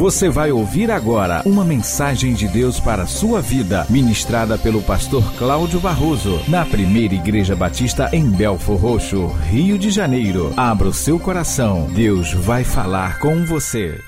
Você vai ouvir agora uma mensagem de Deus para a sua vida, ministrada pelo pastor Cláudio Barroso, na primeira Igreja Batista em Belfor Roxo, Rio de Janeiro. Abra o seu coração, Deus vai falar com você.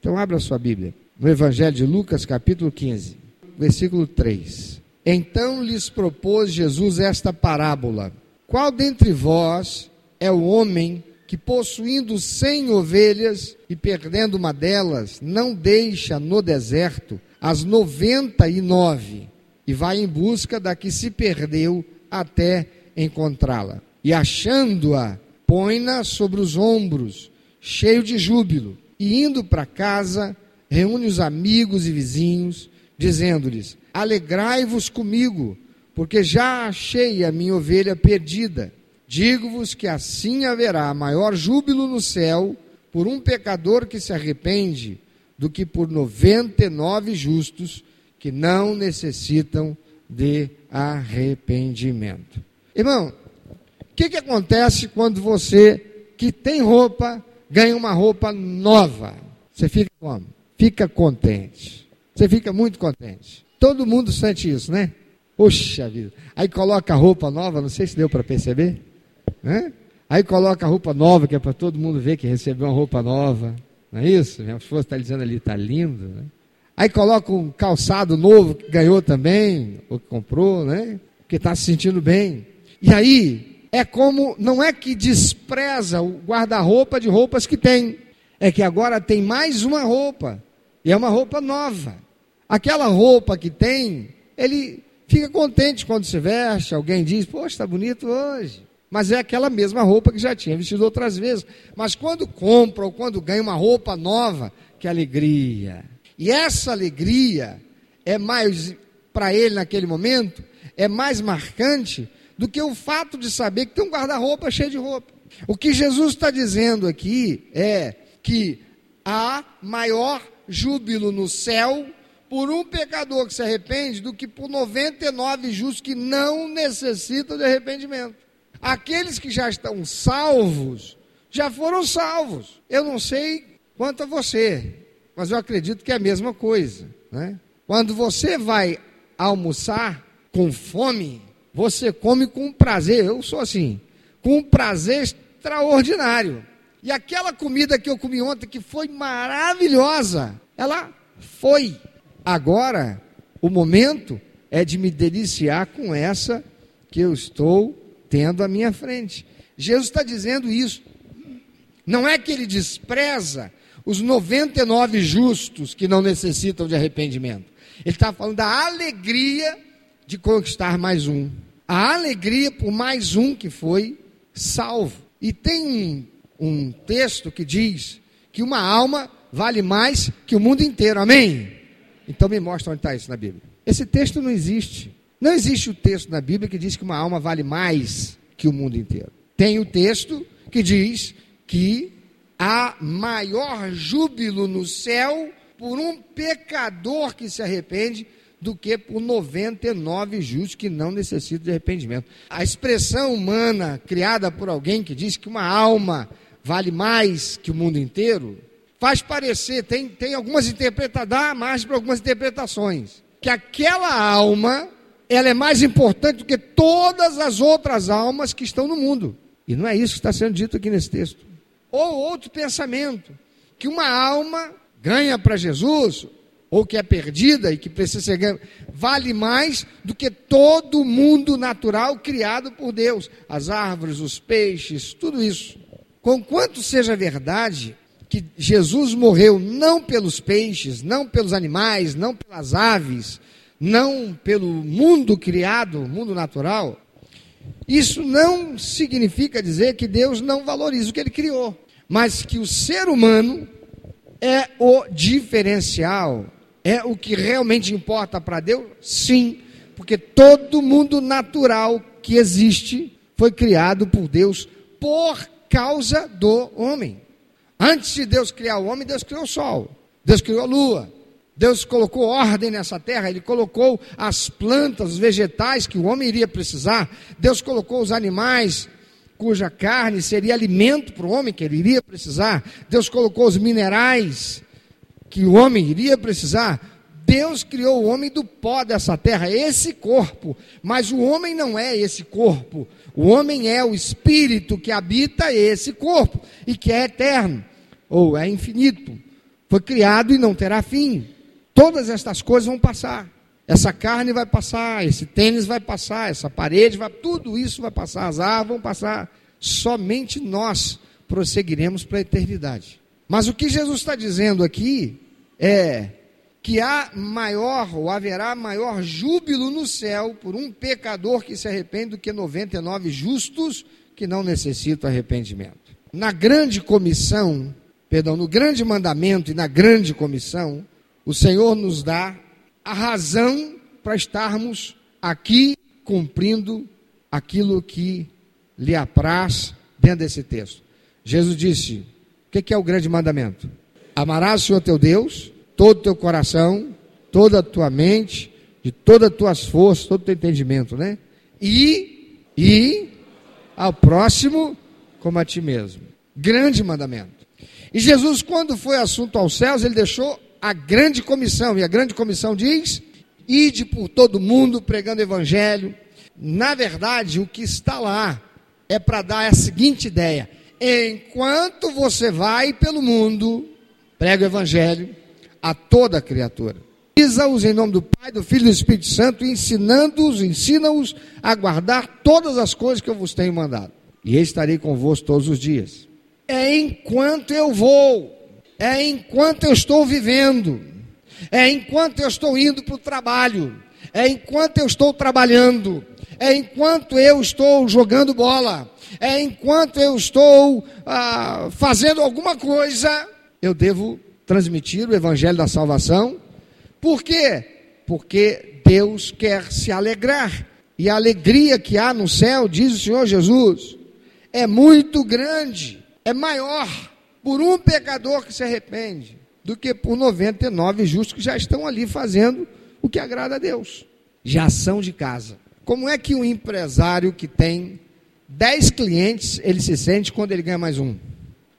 Então, abra sua Bíblia, no Evangelho de Lucas, capítulo 15, versículo 3. Então lhes propôs Jesus esta parábola: Qual dentre vós é o homem que possuindo cem ovelhas e perdendo uma delas, não deixa no deserto as noventa e nove e vai em busca da que se perdeu até encontrá-la. E achando-a, põe-na sobre os ombros, cheio de júbilo, e indo para casa, reúne os amigos e vizinhos, dizendo-lhes: Alegrai-vos comigo, porque já achei a minha ovelha perdida. Digo-vos que assim haverá maior júbilo no céu por um pecador que se arrepende do que por noventa e nove justos que não necessitam de arrependimento. Irmão, o que, que acontece quando você que tem roupa ganha uma roupa nova? Você fica como? Fica contente. Você fica muito contente. Todo mundo sente isso, né? Puxa vida. Aí coloca a roupa nova, não sei se deu para perceber. Né? Aí coloca a roupa nova, que é para todo mundo ver que recebeu uma roupa nova. Não é isso? Minha esposa está dizendo ali, está lindo. Né? Aí coloca um calçado novo que ganhou também, ou que comprou, né? Que está se sentindo bem. E aí, é como, não é que despreza o guarda-roupa de roupas que tem, é que agora tem mais uma roupa, e é uma roupa nova. Aquela roupa que tem, ele fica contente quando se veste, alguém diz, poxa, está bonito hoje. Mas é aquela mesma roupa que já tinha vestido outras vezes. Mas quando compra ou quando ganha uma roupa nova, que alegria. E essa alegria é mais, para ele naquele momento, é mais marcante do que o fato de saber que tem um guarda-roupa cheio de roupa. O que Jesus está dizendo aqui é que há maior júbilo no céu por um pecador que se arrepende do que por 99 justos que não necessitam de arrependimento. Aqueles que já estão salvos, já foram salvos. Eu não sei quanto a você, mas eu acredito que é a mesma coisa. Né? Quando você vai almoçar com fome, você come com prazer. Eu sou assim, com um prazer extraordinário. E aquela comida que eu comi ontem, que foi maravilhosa, ela foi. Agora, o momento é de me deliciar com essa que eu estou tendo à minha frente. Jesus está dizendo isso. Não é que ele despreza os 99 justos que não necessitam de arrependimento. Ele está falando da alegria de conquistar mais um. A alegria por mais um que foi salvo. E tem um, um texto que diz que uma alma vale mais que o mundo inteiro. Amém? Então me mostra onde está isso na Bíblia. Esse texto não existe. Não existe o texto na Bíblia que diz que uma alma vale mais que o mundo inteiro. Tem o texto que diz que há maior júbilo no céu por um pecador que se arrepende do que por 99 justos que não necessitam de arrependimento. A expressão humana criada por alguém que diz que uma alma vale mais que o mundo inteiro, faz parecer, tem, tem algumas interpretações, dá margem para algumas interpretações, que aquela alma ela é mais importante do que todas as outras almas que estão no mundo. E não é isso que está sendo dito aqui nesse texto. Ou outro pensamento, que uma alma ganha para Jesus, ou que é perdida e que precisa ser ganha, vale mais do que todo o mundo natural criado por Deus. As árvores, os peixes, tudo isso. Conquanto seja verdade que Jesus morreu não pelos peixes, não pelos animais, não pelas aves, não pelo mundo criado, mundo natural, isso não significa dizer que Deus não valoriza o que ele criou, mas que o ser humano é o diferencial, é o que realmente importa para Deus? Sim, porque todo mundo natural que existe foi criado por Deus por causa do homem. Antes de Deus criar o homem, Deus criou o sol, Deus criou a lua, Deus colocou ordem nessa terra, Ele colocou as plantas, os vegetais que o homem iria precisar, Deus colocou os animais cuja carne seria alimento para o homem que ele iria precisar, Deus colocou os minerais que o homem iria precisar, Deus criou o homem do pó dessa terra, esse corpo, mas o homem não é esse corpo. O homem é o espírito que habita esse corpo e que é eterno, ou é infinito. Foi criado e não terá fim. Todas estas coisas vão passar. Essa carne vai passar, esse tênis vai passar, essa parede vai, tudo isso vai passar, as árvores vão passar. Somente nós prosseguiremos para a eternidade. Mas o que Jesus está dizendo aqui é que há maior, ou haverá maior júbilo no céu por um pecador que se arrepende do que 99 justos que não necessitam arrependimento. Na grande comissão, perdão, no grande mandamento e na grande comissão, o Senhor nos dá a razão para estarmos aqui cumprindo aquilo que lhe apraz dentro desse texto. Jesus disse: o que é o grande mandamento? Amarás o Senhor teu Deus todo o teu coração, toda a tua mente, de todas as tuas forças, todo o teu entendimento, né? E, e ao próximo como a ti mesmo. Grande mandamento. E Jesus, quando foi assunto aos céus, ele deixou a grande comissão, e a grande comissão diz: ide por todo mundo pregando evangelho. Na verdade, o que está lá é para dar a seguinte ideia: enquanto você vai pelo mundo, prega o evangelho, a toda criatura. Batiza-os em nome do Pai, do Filho e do Espírito Santo, ensinando-os, ensina-os a guardar todas as coisas que eu vos tenho mandado. E estarei convosco todos os dias. É enquanto eu vou, é enquanto eu estou vivendo, é enquanto eu estou indo para o trabalho, é enquanto eu estou trabalhando, é enquanto eu estou jogando bola, é enquanto eu estou ah, fazendo alguma coisa, eu devo transmitir o evangelho da salvação. Por quê? Porque Deus quer se alegrar. E a alegria que há no céu, diz o Senhor Jesus, é muito grande, é maior por um pecador que se arrepende do que por 99 justos que já estão ali fazendo o que agrada a Deus. Já são de casa. Como é que um empresário que tem 10 clientes, ele se sente quando ele ganha mais um?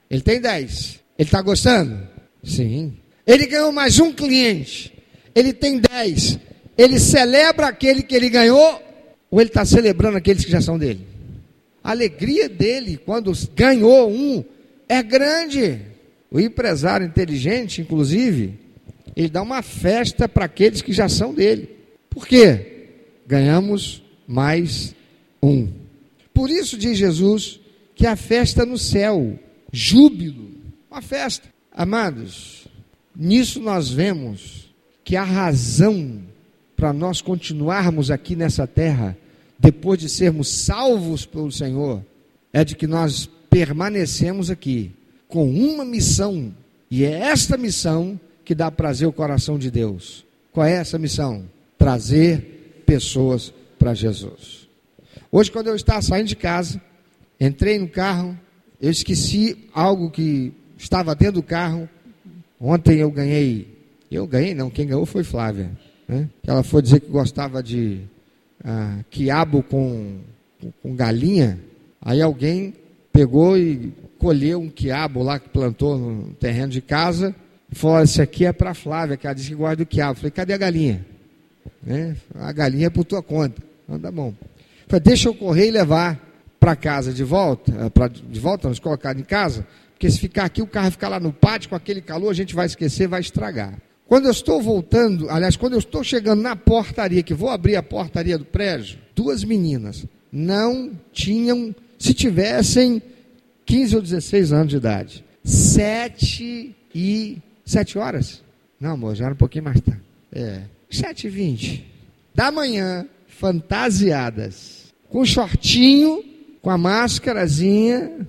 Ele tem 10. Ele está gostando? Sim. Ele ganhou mais um cliente. Ele tem dez. Ele celebra aquele que ele ganhou ou ele está celebrando aqueles que já são dele? A alegria dele quando ganhou um é grande. O empresário inteligente, inclusive, ele dá uma festa para aqueles que já são dele. Por quê? Ganhamos mais um. Por isso diz Jesus que a festa no céu, júbilo, uma festa. Amados, nisso nós vemos que a razão para nós continuarmos aqui nessa terra, depois de sermos salvos pelo Senhor, é de que nós permanecemos aqui com uma missão, e é esta missão que dá prazer ao coração de Deus. Qual é essa missão? Trazer pessoas para Jesus. Hoje, quando eu estava saindo de casa, entrei no carro, eu esqueci algo que estava dentro do carro. Ontem eu ganhei, eu ganhei não, quem ganhou foi Flávia. Né? Ela foi dizer que gostava de ah, quiabo com, com galinha. Aí alguém pegou e colheu um quiabo lá que plantou no terreno de casa e falou: Esse aqui é para Flávia, que ela disse que gosta do quiabo. Falei: Cadê a galinha? Né? A galinha é por tua conta. Então tá bom. Falei: Deixa eu correr e levar para casa de volta, eh, pra, de volta, nos colocar em casa, porque se ficar aqui, o carro ficar lá no pátio com aquele calor, a gente vai esquecer, vai estragar. Quando eu estou voltando, aliás, quando eu estou chegando na portaria, que vou abrir a portaria do prédio, duas meninas não tinham, se tivessem 15 ou 16 anos de idade, sete e sete horas? Não, amor, já era um pouquinho mais tarde. É, sete e vinte da manhã, fantasiadas, com shortinho, com a máscarazinha,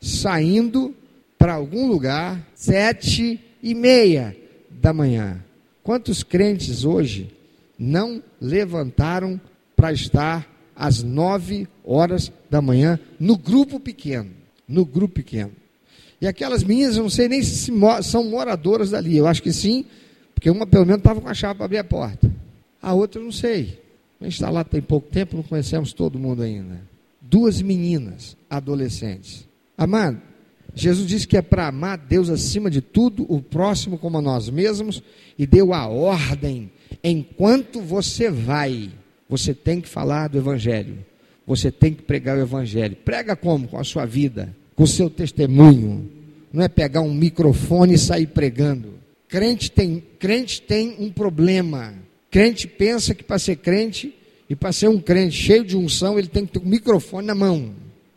saindo para algum lugar, sete e meia da manhã. Quantos crentes hoje não levantaram para estar às nove horas da manhã no grupo pequeno? No grupo pequeno. E aquelas meninas, eu não sei nem se são moradoras dali, eu acho que sim, porque uma pelo menos estava com a chave para abrir a porta. A outra eu não sei. A gente está lá tem pouco tempo, não conhecemos todo mundo ainda. Duas meninas, adolescentes. Amado, Jesus disse que é para amar Deus acima de tudo, o próximo como a nós mesmos, e deu a ordem: enquanto você vai, você tem que falar do Evangelho, você tem que pregar o Evangelho. Prega como? Com a sua vida, com o seu testemunho. Não é pegar um microfone e sair pregando. Crente tem, crente tem um problema. Crente pensa que para ser crente e para ser um crente cheio de unção, ele tem que ter um microfone na mão.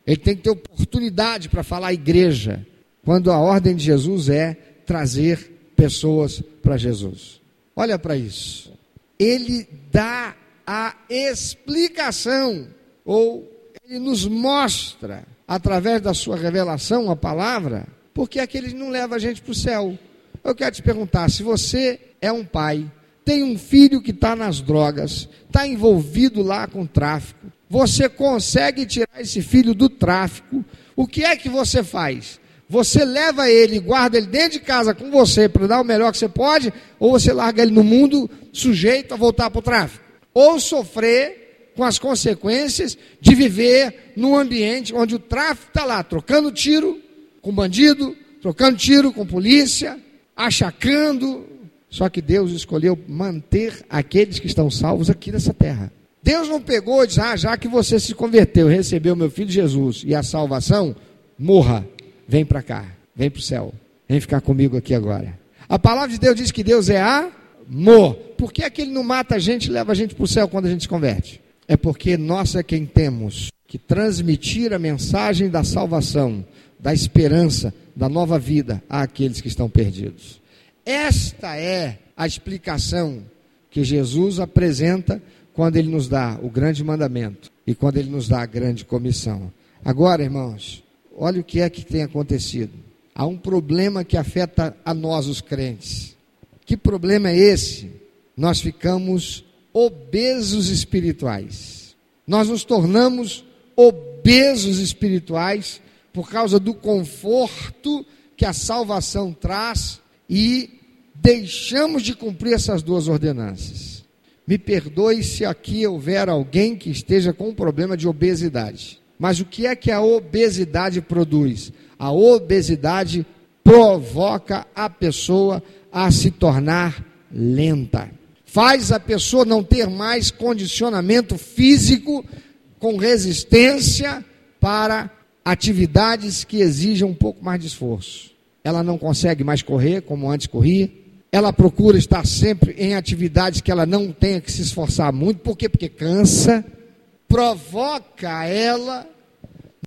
Ele tem que ter oportunidade para falar à igreja. Quando a ordem de Jesus é trazer pessoas para Jesus. Olha para isso. Ele dá a explicação, ou ele nos mostra, através da sua revelação, a palavra, porque é que ele não leva a gente para o céu. Eu quero te perguntar: se você é um pai, tem um filho que está nas drogas, está envolvido lá com tráfico, você consegue tirar esse filho do tráfico, o que é que você faz? Você leva ele, guarda ele dentro de casa com você para dar o melhor que você pode, ou você larga ele no mundo sujeito a voltar para o tráfico? Ou sofrer com as consequências de viver num ambiente onde o tráfico está lá, trocando tiro com bandido, trocando tiro com polícia, achacando. Só que Deus escolheu manter aqueles que estão salvos aqui nessa terra. Deus não pegou e disse: Ah, já que você se converteu, recebeu meu filho Jesus e a salvação, morra, vem para cá, vem para o céu, vem ficar comigo aqui agora. A palavra de Deus diz que Deus é amor. Por que é que ele não mata a gente e leva a gente para o céu quando a gente se converte? É porque nós é quem temos que transmitir a mensagem da salvação, da esperança, da nova vida àqueles que estão perdidos. Esta é a explicação que Jesus apresenta quando ele nos dá o grande mandamento e quando ele nos dá a grande comissão. Agora, irmãos, olha o que é que tem acontecido. Há um problema que afeta a nós, os crentes. Que problema é esse? Nós ficamos obesos espirituais. Nós nos tornamos obesos espirituais por causa do conforto que a salvação traz e deixamos de cumprir essas duas ordenanças. Me perdoe se aqui houver alguém que esteja com um problema de obesidade. Mas o que é que a obesidade produz? A obesidade provoca a pessoa a se tornar lenta. Faz a pessoa não ter mais condicionamento físico com resistência para atividades que exijam um pouco mais de esforço. Ela não consegue mais correr como antes corria ela procura estar sempre em atividades que ela não tenha que se esforçar muito, por quê? Porque cansa, provoca ela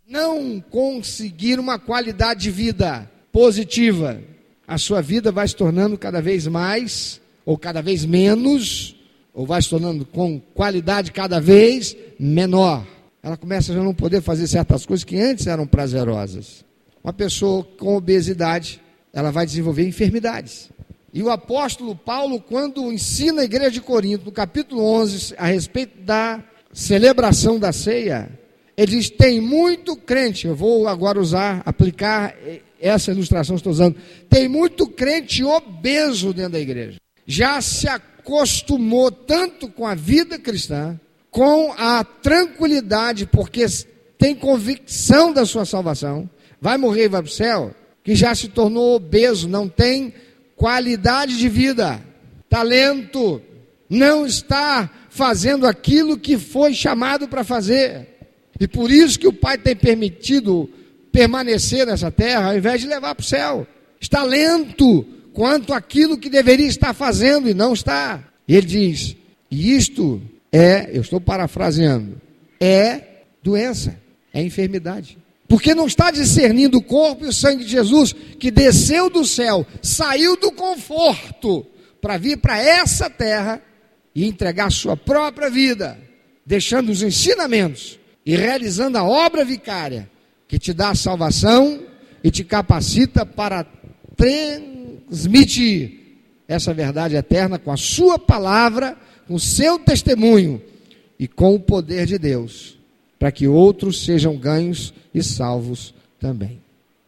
não conseguir uma qualidade de vida positiva. A sua vida vai se tornando cada vez mais, ou cada vez menos, ou vai se tornando com qualidade cada vez menor. Ela começa a não poder fazer certas coisas que antes eram prazerosas. Uma pessoa com obesidade, ela vai desenvolver enfermidades. E o apóstolo Paulo, quando ensina a igreja de Corinto, no capítulo 11, a respeito da celebração da ceia, ele diz: tem muito crente, eu vou agora usar, aplicar essa ilustração estou usando, tem muito crente obeso dentro da igreja. Já se acostumou tanto com a vida cristã, com a tranquilidade, porque tem convicção da sua salvação, vai morrer e vai para o céu, que já se tornou obeso, não tem qualidade de vida, talento, não está fazendo aquilo que foi chamado para fazer. E por isso que o Pai tem permitido permanecer nessa terra, ao invés de levar para o céu. Está lento quanto aquilo que deveria estar fazendo e não está. E ele diz: e isto é, eu estou parafraseando, é doença, é enfermidade. Porque não está discernindo o corpo e o sangue de Jesus, que desceu do céu, saiu do conforto, para vir para essa terra e entregar sua própria vida, deixando os ensinamentos e realizando a obra vicária, que te dá a salvação e te capacita para transmitir essa verdade eterna com a sua palavra, com o seu testemunho e com o poder de Deus para que outros sejam ganhos e salvos também.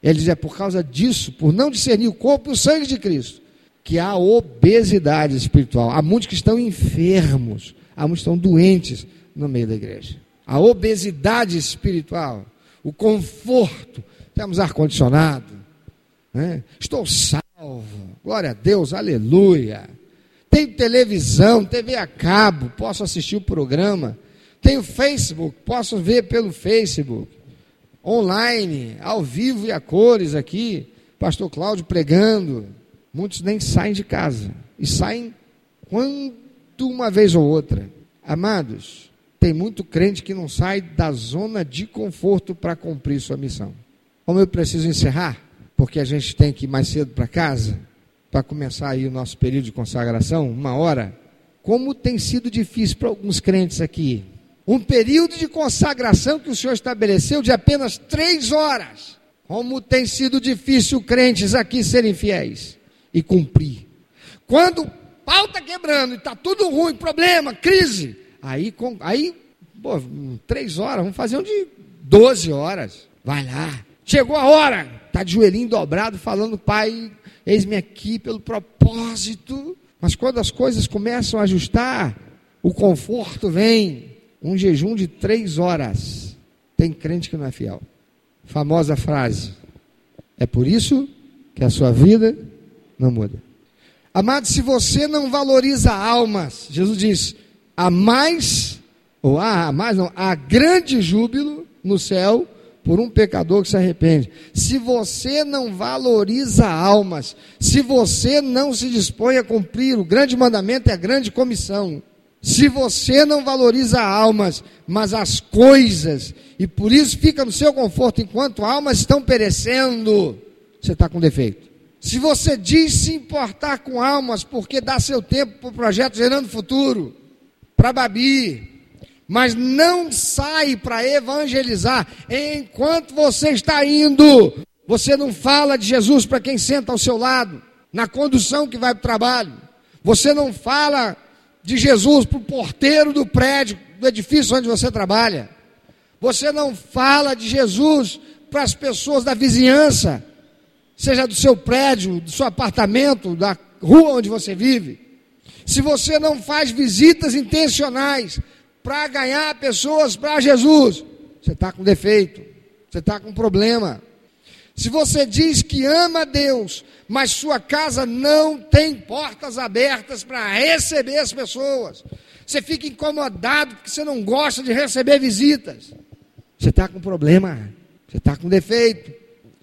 Ele diz: é por causa disso, por não discernir o corpo e o sangue de Cristo, que há obesidade espiritual. Há muitos que estão enfermos, há muitos que estão doentes no meio da igreja. A obesidade espiritual, o conforto, temos ar-condicionado, né? estou salvo, glória a Deus, aleluia. Tenho televisão, TV a cabo, posso assistir o programa. Tenho Facebook, posso ver pelo Facebook. Online, ao vivo e a cores aqui. Pastor Cláudio pregando. Muitos nem saem de casa. E saem quando uma vez ou outra. Amados, tem muito crente que não sai da zona de conforto para cumprir sua missão. Como eu preciso encerrar, porque a gente tem que ir mais cedo para casa, para começar aí o nosso período de consagração, uma hora. Como tem sido difícil para alguns crentes aqui. Um período de consagração que o Senhor estabeleceu de apenas três horas. Como tem sido difícil crentes aqui serem fiéis e cumprir. Quando o pau está quebrando e está tudo ruim, problema, crise, aí, com, aí pô, três horas, vamos fazer um de 12 horas. Vai lá. Chegou a hora, está de joelhinho dobrado, falando, pai, eis-me aqui pelo propósito. Mas quando as coisas começam a ajustar, o conforto vem. Um jejum de três horas. Tem crente que não é fiel. Famosa frase. É por isso que a sua vida não muda. Amado, se você não valoriza almas, Jesus diz: há mais, ou há mais, não, há grande júbilo no céu por um pecador que se arrepende. Se você não valoriza almas, se você não se dispõe a cumprir o grande mandamento e a grande comissão, se você não valoriza almas, mas as coisas, e por isso fica no seu conforto enquanto almas estão perecendo, você está com defeito. Se você diz se importar com almas, porque dá seu tempo para o projeto Gerando Futuro, para Babi, mas não sai para evangelizar enquanto você está indo. Você não fala de Jesus para quem senta ao seu lado, na condução que vai para o trabalho. Você não fala de Jesus para o porteiro do prédio, do edifício onde você trabalha. Você não fala de Jesus para as pessoas da vizinhança, seja do seu prédio, do seu apartamento, da rua onde você vive. Se você não faz visitas intencionais para ganhar pessoas para Jesus, você está com defeito, você está com problema. Se você diz que ama Deus, mas sua casa não tem portas abertas para receber as pessoas, você fica incomodado porque você não gosta de receber visitas, você está com problema, você está com defeito.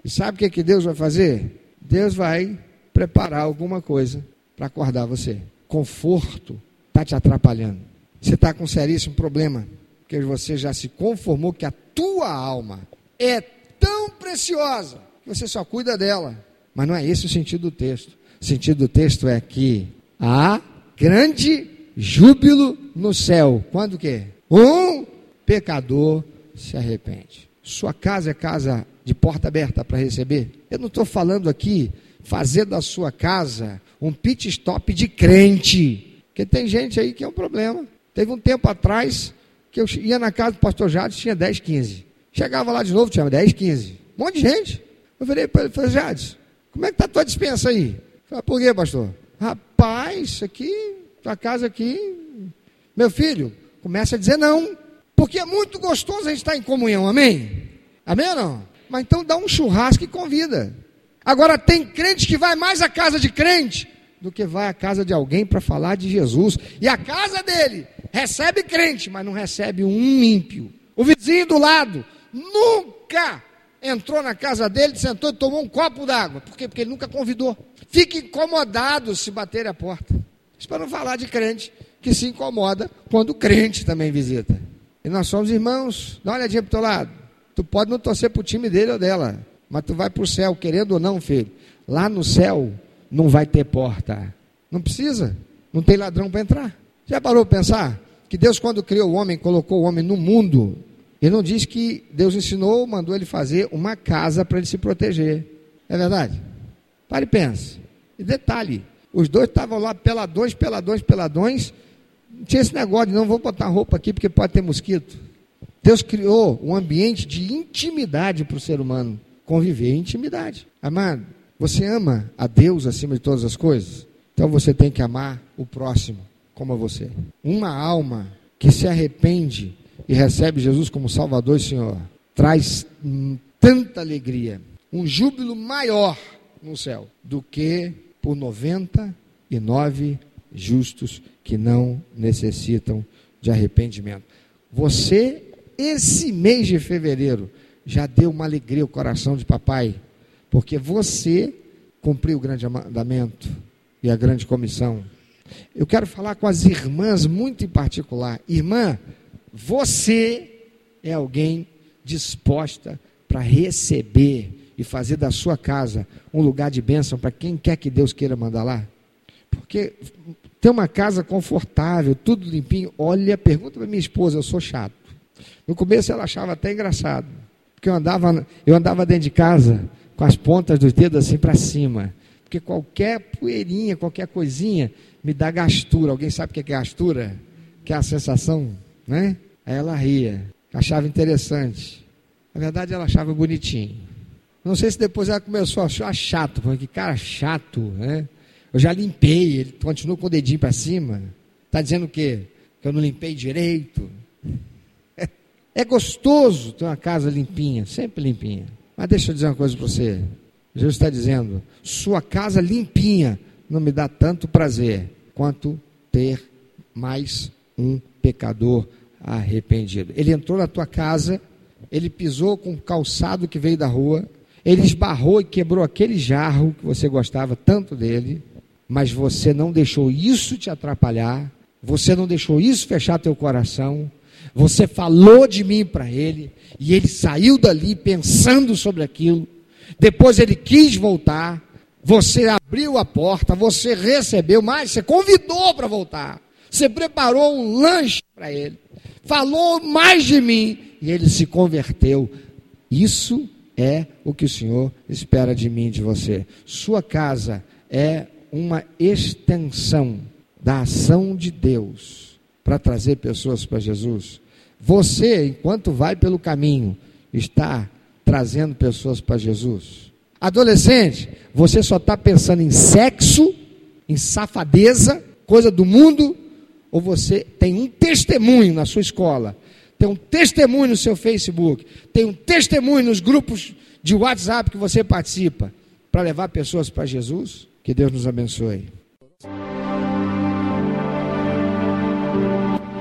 E sabe o que, que Deus vai fazer? Deus vai preparar alguma coisa para acordar você. Conforto está te atrapalhando. Você está com um seríssimo problema, porque você já se conformou que a tua alma é tão preciosa que você só cuida dela. Mas não é esse o sentido do texto. O sentido do texto é que há grande júbilo no céu. Quando que? Um pecador se arrepende. Sua casa é casa de porta aberta para receber? Eu não estou falando aqui fazer da sua casa um pit stop de crente. Porque tem gente aí que é um problema. Teve um tempo atrás que eu ia na casa do pastor Jades, tinha 10, 15. Chegava lá de novo, tinha 10, 15. Um monte de gente. Eu virei para ele e falei, Jades, como é que está a tua dispensa aí? Falei, por quê, pastor? Rapaz, aqui, tua casa aqui. Meu filho, começa a dizer não. Porque é muito gostoso a gente estar em comunhão, amém? Amém ou não? Mas então dá um churrasco e convida. Agora tem crente que vai mais à casa de crente do que vai à casa de alguém para falar de Jesus. E a casa dele recebe crente, mas não recebe um ímpio. O vizinho do lado nunca entrou na casa dele, sentou e tomou um copo d'água. Por quê? Porque ele nunca convidou. Fica incomodado se bater a porta. Isso para não falar de crente que se incomoda quando o crente também visita. E nós somos irmãos. Dá uma olhadinha para o teu lado. Tu pode não torcer para o time dele ou dela, mas tu vai para o céu, querendo ou não, filho. Lá no céu não vai ter porta. Não precisa. Não tem ladrão para entrar. Já parou para pensar? Que Deus, quando criou o homem, colocou o homem no mundo. Ele não diz que Deus ensinou, mandou ele fazer uma casa para ele se proteger. É verdade? Pare e pense. E detalhe: os dois estavam lá peladões, peladões, peladões. Não tinha esse negócio de não vou botar roupa aqui porque pode ter mosquito. Deus criou um ambiente de intimidade para o ser humano conviver em intimidade. Amado, você ama a Deus acima de todas as coisas? Então você tem que amar o próximo como a você. Uma alma que se arrepende e recebe Jesus como Salvador e Senhor traz tanta alegria, um júbilo maior no céu do que por 99 justos que não necessitam de arrependimento. Você, esse mês de fevereiro, já deu uma alegria ao coração de papai, porque você cumpriu o grande mandamento e a grande comissão. Eu quero falar com as irmãs muito em particular. Irmã, você é alguém disposta para receber e fazer da sua casa um lugar de bênção para quem quer que Deus queira mandar lá? Porque ter uma casa confortável, tudo limpinho. Olha, pergunta para minha esposa, eu sou chato. No começo ela achava até engraçado, porque eu andava, eu andava dentro de casa com as pontas dos dedos assim para cima, porque qualquer poeirinha, qualquer coisinha me dá gastura. Alguém sabe o que é gastura? Que é a sensação, né? Aí ela ria, achava interessante. Na verdade, ela achava bonitinho. Não sei se depois ela começou a achar chato, porque cara chato, né? Eu já limpei, ele continua com o dedinho para cima. Está dizendo o quê? Que eu não limpei direito. É, gostoso ter uma casa limpinha, sempre limpinha. Mas deixa eu dizer uma coisa para você. Jesus está dizendo: sua casa limpinha não me dá tanto prazer quanto ter mais um pecador arrependido. Ele entrou na tua casa, ele pisou com o calçado que veio da rua, ele esbarrou e quebrou aquele jarro que você gostava tanto dele, mas você não deixou isso te atrapalhar, você não deixou isso fechar teu coração, você falou de mim para ele, e ele saiu dali pensando sobre aquilo. Depois ele quis voltar, você abriu a porta, você recebeu, mas você convidou para voltar. Você preparou um lanche para ele, falou mais de mim, e ele se converteu. Isso é o que o Senhor espera de mim de você. Sua casa é uma extensão da ação de Deus para trazer pessoas para Jesus. Você, enquanto vai pelo caminho, está trazendo pessoas para Jesus. Adolescente, você só está pensando em sexo, em safadeza, coisa do mundo, ou você tem um testemunho na sua escola, tem um testemunho no seu Facebook, tem um testemunho nos grupos de WhatsApp que você participa para levar pessoas para Jesus? Que Deus nos abençoe.